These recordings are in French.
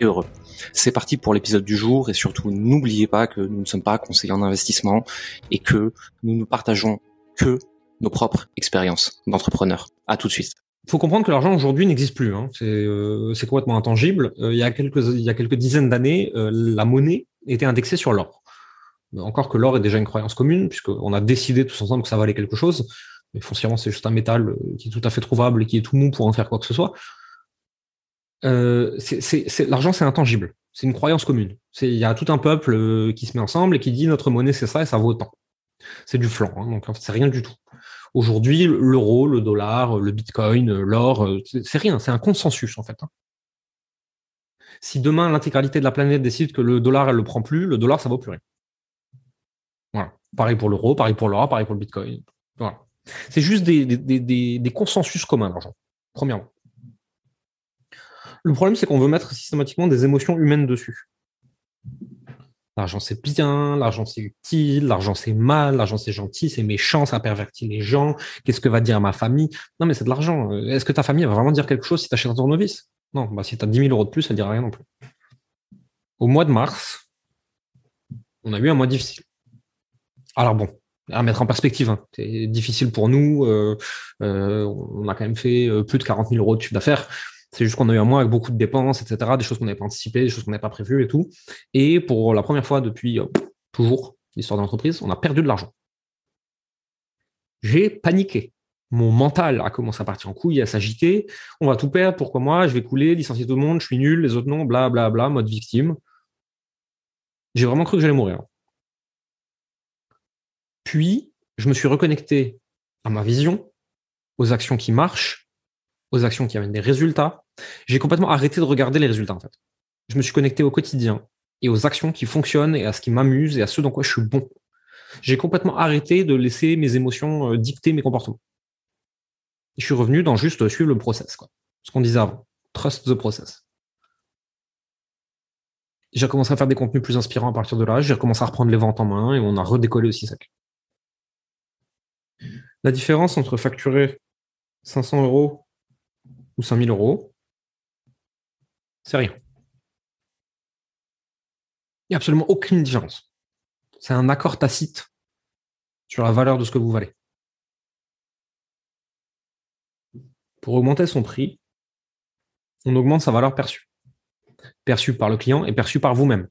et heureux. C'est parti pour l'épisode du jour et surtout n'oubliez pas que nous ne sommes pas conseillers en investissement et que nous ne partageons que nos propres expériences d'entrepreneurs. À tout de suite. Il faut comprendre que l'argent aujourd'hui n'existe plus. Hein. Euh, c'est complètement intangible. Euh, il, y a quelques, il y a quelques dizaines d'années, euh, la monnaie était indexée sur l'or. Encore que l'or est déjà une croyance commune, puisqu'on a décidé tous ensemble que ça valait quelque chose. Mais foncièrement, c'est juste un métal qui est tout à fait trouvable et qui est tout mou pour en faire quoi que ce soit. Euh, l'argent, c'est intangible. C'est une croyance commune. Il y a tout un peuple euh, qui se met ensemble et qui dit notre monnaie, c'est ça et ça vaut autant. C'est du flanc, hein, donc c'est rien du tout. Aujourd'hui, l'euro, le dollar, le bitcoin, l'or, euh, c'est rien, c'est un consensus en fait. Hein. Si demain l'intégralité de la planète décide que le dollar, elle le prend plus, le dollar, ça vaut plus rien. Voilà. Pareil pour l'euro, pareil pour l'or, pareil pour le bitcoin. Voilà. C'est juste des, des, des consensus communs, l'argent, premièrement. Le problème, c'est qu'on veut mettre systématiquement des émotions humaines dessus. L'argent c'est bien, l'argent c'est utile, l'argent c'est mal, l'argent c'est gentil, c'est méchant, ça pervertit les gens. Qu'est-ce que va dire ma famille? Non, mais c'est de l'argent. Est-ce que ta famille va vraiment dire quelque chose si tu achètes un tournevis? Non, bah, si tu as 10 000 euros de plus, elle ne dira rien non plus. Au mois de mars, on a eu un mois difficile. Alors bon, à mettre en perspective, hein. c'est difficile pour nous. Euh, euh, on a quand même fait euh, plus de 40 000 euros de chiffre d'affaires. C'est juste qu'on a eu un mois avec beaucoup de dépenses, etc., des choses qu'on n'avait pas anticipées, des choses qu'on n'avait pas prévues et tout. Et pour la première fois depuis euh, toujours l'histoire de l'entreprise, on a perdu de l'argent. J'ai paniqué. Mon mental a commencé à partir en couille, à s'agiter. On va tout perdre, pourquoi moi? Je vais couler, licencier tout le monde, je suis nul, les autres non, bla bla bla, mode victime. J'ai vraiment cru que j'allais mourir. Puis, je me suis reconnecté à ma vision, aux actions qui marchent, aux actions qui amènent des résultats, j'ai complètement arrêté de regarder les résultats, en fait. Je me suis connecté au quotidien et aux actions qui fonctionnent et à ce qui m'amuse et à ce dans quoi je suis bon. J'ai complètement arrêté de laisser mes émotions euh, dicter mes comportements. Je suis revenu dans juste suivre le process, quoi. Ce qu'on disait avant. Trust the process. J'ai commencé à faire des contenus plus inspirants à partir de là. J'ai recommencé à reprendre les ventes en main et on a redécollé aussi ça. La différence entre facturer 500 euros ou 5000 euros, c'est rien. Il n'y a absolument aucune différence. C'est un accord tacite sur la valeur de ce que vous valez. Pour augmenter son prix, on augmente sa valeur perçue. Perçue par le client et perçue par vous-même.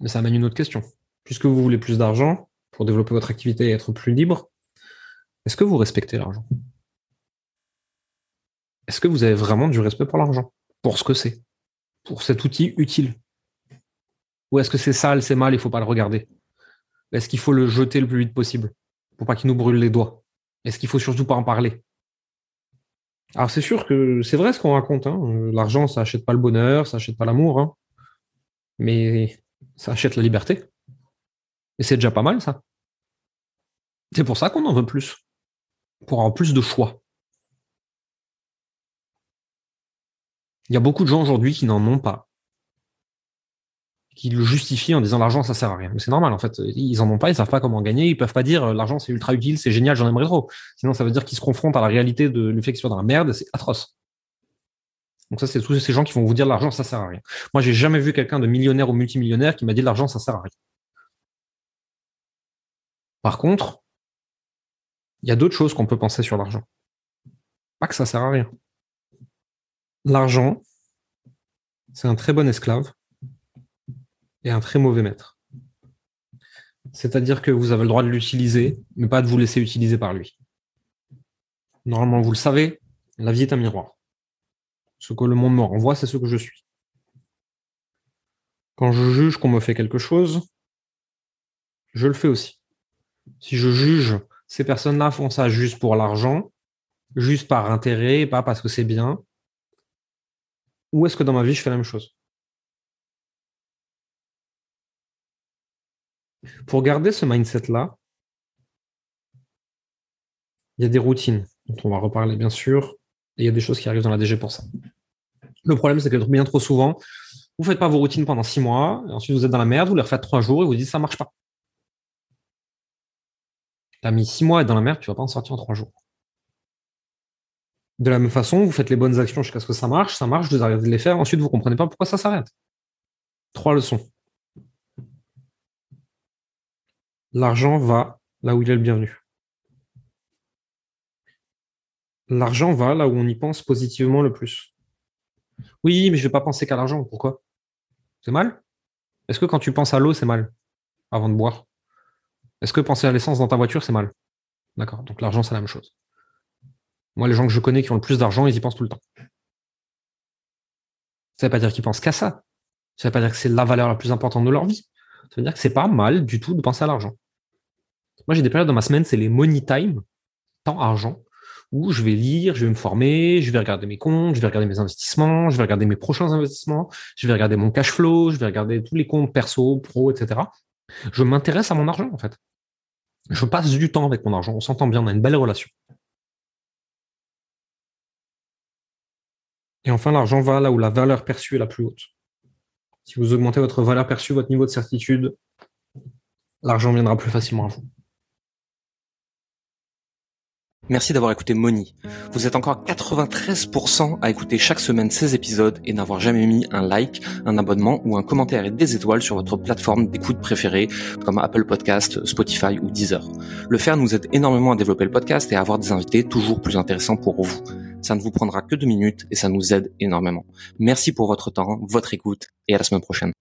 Mais ça amène une autre question. Puisque vous voulez plus d'argent pour développer votre activité et être plus libre, est-ce que vous respectez l'argent? Est-ce que vous avez vraiment du respect pour l'argent? Pour ce que c'est? Pour cet outil utile? Ou est-ce que c'est sale, c'est mal, il ne faut pas le regarder? Est-ce qu'il faut le jeter le plus vite possible pour pas qu'il nous brûle les doigts? Est-ce qu'il faut surtout pas en parler? Alors c'est sûr que c'est vrai ce qu'on raconte. Hein. L'argent, ça achète pas le bonheur, ça achète pas l'amour, hein. mais ça achète la liberté. Et c'est déjà pas mal ça. C'est pour ça qu'on en veut plus. Pour avoir plus de choix. Il y a beaucoup de gens aujourd'hui qui n'en ont pas, qui le justifient en disant l'argent ça sert à rien. Mais c'est normal en fait, ils en ont pas, ils savent pas comment gagner, ils peuvent pas dire l'argent c'est ultra utile, c'est génial, j'en aimerais trop. Sinon ça veut dire qu'ils se confrontent à la réalité de le fait qu'ils soient dans la merde, c'est atroce. Donc ça c'est tous ces gens qui vont vous dire l'argent ça sert à rien. Moi j'ai jamais vu quelqu'un de millionnaire ou multimillionnaire qui m'a dit l'argent ça sert à rien. Par contre, il y a d'autres choses qu'on peut penser sur l'argent. Pas que ça sert à rien l'argent, c'est un très bon esclave et un très mauvais maître. C'est-à-dire que vous avez le droit de l'utiliser, mais pas de vous laisser utiliser par lui. Normalement, vous le savez, la vie est un miroir. Ce que le monde me renvoie, c'est ce que je suis. Quand je juge qu'on me fait quelque chose, je le fais aussi. Si je juge ces personnes-là font ça juste pour l'argent, juste par intérêt, pas parce que c'est bien, ou est-ce que dans ma vie, je fais la même chose? Pour garder ce mindset-là, il y a des routines dont on va reparler bien sûr, et il y a des choses qui arrivent dans la DG pour ça. Le problème, c'est que bien trop souvent, vous ne faites pas vos routines pendant six mois, et ensuite vous êtes dans la merde, vous les refaites trois jours et vous dites ça marche pas. Tu as mis six mois à être dans la merde, tu vas pas en sortir en trois jours. De la même façon, vous faites les bonnes actions jusqu'à ce que ça marche, ça marche, vous arrêtez de les faire, ensuite vous comprenez pas pourquoi ça s'arrête. Trois leçons. L'argent va là où il est le bienvenu. L'argent va là où on y pense positivement le plus. Oui, mais je ne vais pas penser qu'à l'argent. Pourquoi? C'est mal? Est-ce que quand tu penses à l'eau, c'est mal? Avant de boire Est-ce que penser à l'essence dans ta voiture, c'est mal? D'accord. Donc l'argent, c'est la même chose. Moi, les gens que je connais qui ont le plus d'argent, ils y pensent tout le temps. Ça ne veut pas dire qu'ils pensent qu'à ça. Ça ne veut pas dire que c'est la valeur la plus importante de leur vie. Ça veut dire que c'est pas mal du tout de penser à l'argent. Moi, j'ai des périodes dans ma semaine, c'est les money time, temps argent, où je vais lire, je vais me former, je vais regarder mes comptes, je vais regarder mes investissements, je vais regarder mes prochains investissements, je vais regarder mon cash flow, je vais regarder tous les comptes perso, pro, etc. Je m'intéresse à mon argent, en fait. Je passe du temps avec mon argent, on s'entend bien, on a une belle relation. Et enfin, l'argent va là où la valeur perçue est la plus haute. Si vous augmentez votre valeur perçue, votre niveau de certitude, l'argent viendra plus facilement à vous. Merci d'avoir écouté Moni. Vous êtes encore 93% à écouter chaque semaine ces épisodes et n'avoir jamais mis un like, un abonnement ou un commentaire et des étoiles sur votre plateforme d'écoute préférée comme Apple Podcast, Spotify ou Deezer. Le faire nous aide énormément à développer le podcast et à avoir des invités toujours plus intéressants pour vous. Ça ne vous prendra que deux minutes et ça nous aide énormément. Merci pour votre temps, votre écoute et à la semaine prochaine.